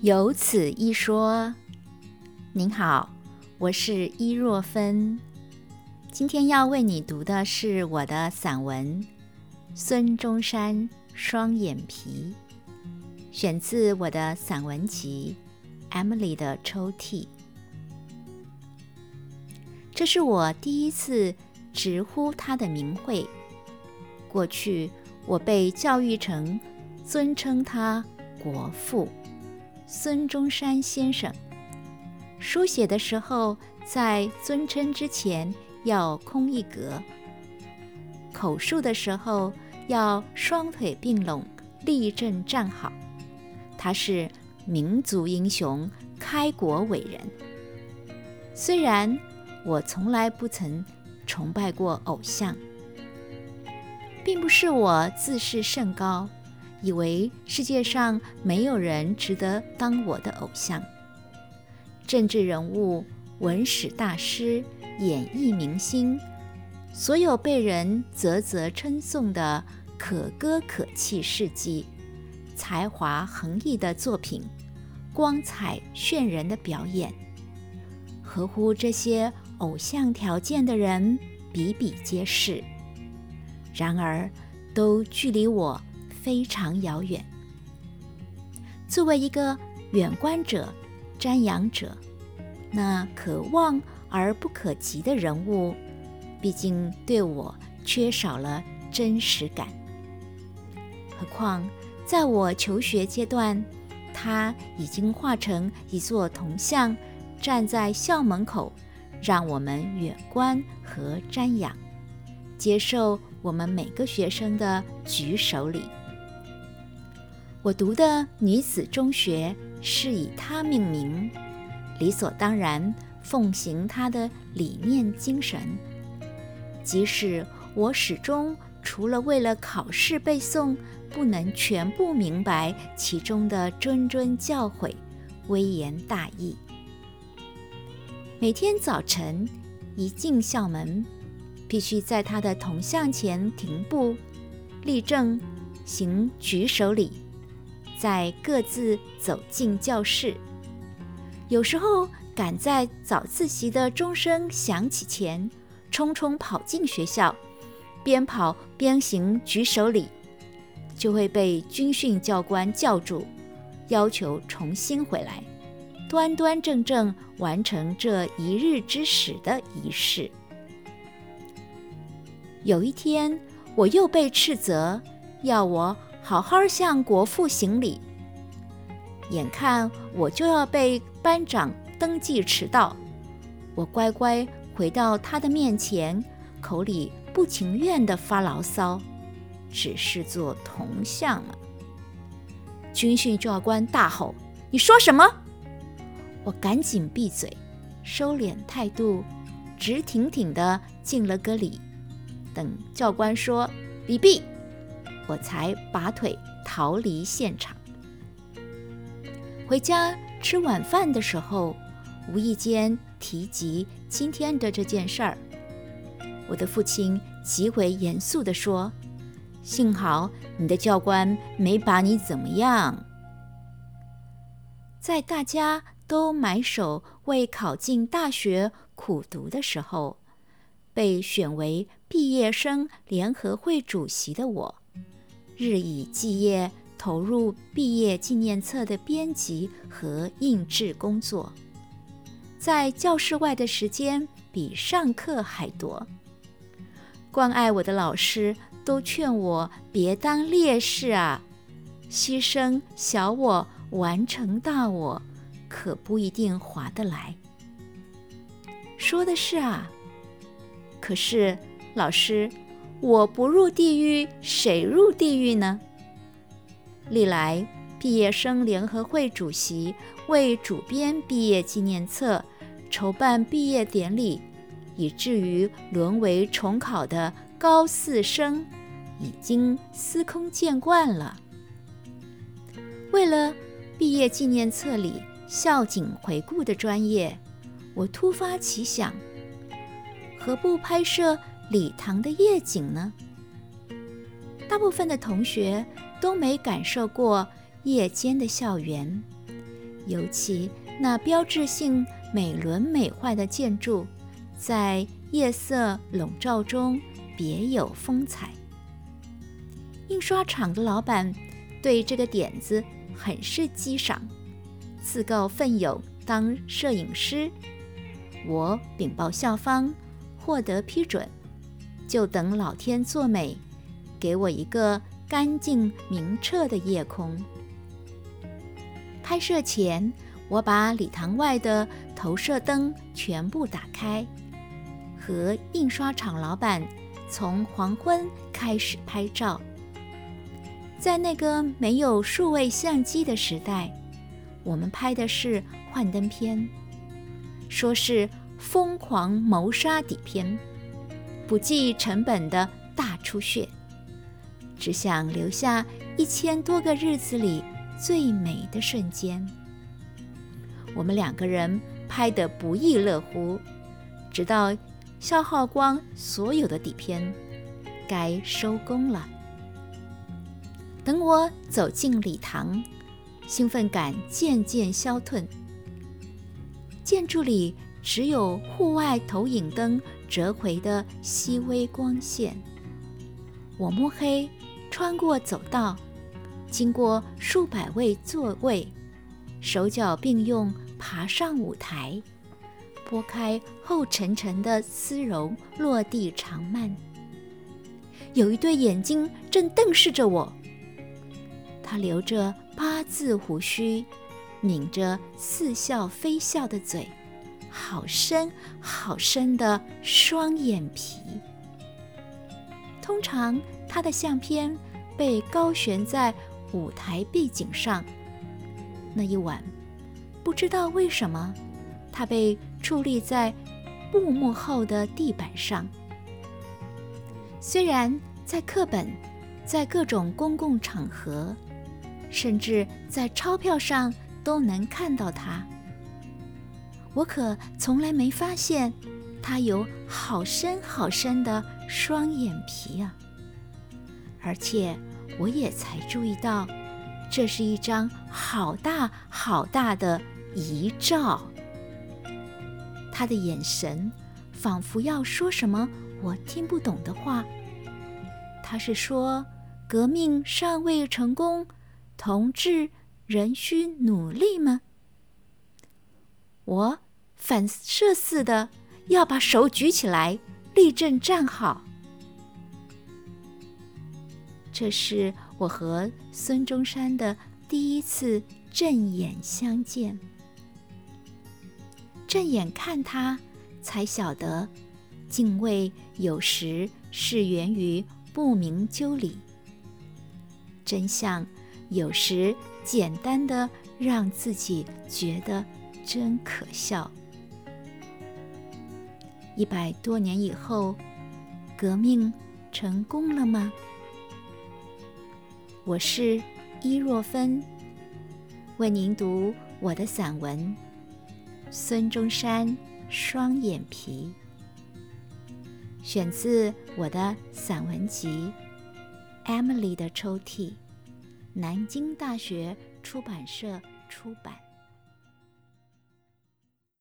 有此一说。您好，我是伊若芬，今天要为你读的是我的散文《孙中山双眼皮》，选自我的散文集《Emily 的抽屉》。这是我第一次直呼他的名讳。过去我被教育成尊称他国父孙中山先生。书写的时候，在尊称之前要空一格；口述的时候要双腿并拢，立正站好。他是民族英雄、开国伟人。虽然我从来不曾崇拜过偶像。并不是我自视甚高，以为世界上没有人值得当我的偶像。政治人物、文史大师、演艺明星，所有被人啧啧称颂的可歌可泣事迹，才华横溢的作品，光彩炫人的表演，合乎这些偶像条件的人比比皆是。然而，都距离我非常遥远。作为一个远观者、瞻仰者，那可望而不可及的人物，毕竟对我缺少了真实感。何况在我求学阶段，他已经化成一座铜像，站在校门口，让我们远观和瞻仰，接受。我们每个学生的举手礼。我读的女子中学是以他命名，理所当然奉行他的理念精神。即使我始终除了为了考试背诵，不能全部明白其中的谆谆教诲、微言大义。每天早晨一进校门。必须在他的铜像前停步、立正、行举手礼，再各自走进教室。有时候赶在早自习的钟声响起前，匆匆跑进学校，边跑边行举手礼，就会被军训教官叫住，要求重新回来，端端正正完成这一日之始的仪式。有一天，我又被斥责，要我好好向国父行礼。眼看我就要被班长登记迟到，我乖乖回到他的面前，口里不情愿地发牢骚：“只是做铜像啊！”军训教官大吼：“你说什么？”我赶紧闭嘴，收敛态度，直挺挺地敬了个礼。等教官说“礼毕”，我才拔腿逃离现场。回家吃晚饭的时候，无意间提及今天的这件事儿，我的父亲极为严肃地说：“幸好你的教官没把你怎么样。”在大家都埋首为考进大学苦读的时候。被选为毕业生联合会主席的我，日以继夜投入毕业纪念册的编辑和印制工作，在教室外的时间比上课还多。关爱我的老师都劝我别当烈士啊，牺牲小我完成大我，可不一定划得来。说的是啊。可是，老师，我不入地狱，谁入地狱呢？历来毕业生联合会主席为主编毕业纪念册、筹办毕业典礼，以至于沦为重考的高四生，已经司空见惯了。为了毕业纪念册里校景回顾的专业，我突发奇想。何不拍摄礼堂的夜景呢？大部分的同学都没感受过夜间的校园，尤其那标志性美轮美奂的建筑，在夜色笼罩中别有风采。印刷厂的老板对这个点子很是激赏，自告奋勇当摄影师。我禀报校方，获得批准，就等老天作美，给我一个干净明澈的夜空。拍摄前，我把礼堂外的投射灯全部打开，和印刷厂老板从黄昏开始拍照。在那个没有数位相机的时代，我们拍的是幻灯片，说是疯狂谋杀底片，不计成本的大出血，只想留下一千多个日子里。最美的瞬间，我们两个人拍得不亦乐乎，直到消耗光所有的底片，该收工了。等我走进礼堂，兴奋感渐渐消退。建筑里只有户外投影灯折回的细微光线。我摸黑穿过走道。经过数百位座位，手脚并用爬上舞台，拨开厚沉沉的丝绒，落地长幔。有一对眼睛正瞪视着我。他留着八字胡须，抿着似笑非笑的嘴，好深好深的双眼皮。通常他的相片被高悬在。舞台背景上，那一晚，不知道为什么，他被矗立在布幕后的地板上。虽然在课本、在各种公共场合，甚至在钞票上都能看到他，我可从来没发现他有好深好深的双眼皮啊！而且。我也才注意到，这是一张好大好大的遗照。他的眼神仿佛要说什么我听不懂的话。他是说革命尚未成功，同志仍需努力吗？我反射似的要把手举起来，立正站好。这是我和孙中山的第一次正眼相见。正眼看他，才晓得敬畏有时是源于不明就里，真相有时简单的让自己觉得真可笑。一百多年以后，革命成功了吗？我是伊若芬，为您读我的散文《孙中山双眼皮》，选自我的散文集《Emily 的抽屉》，南京大学出版社出版。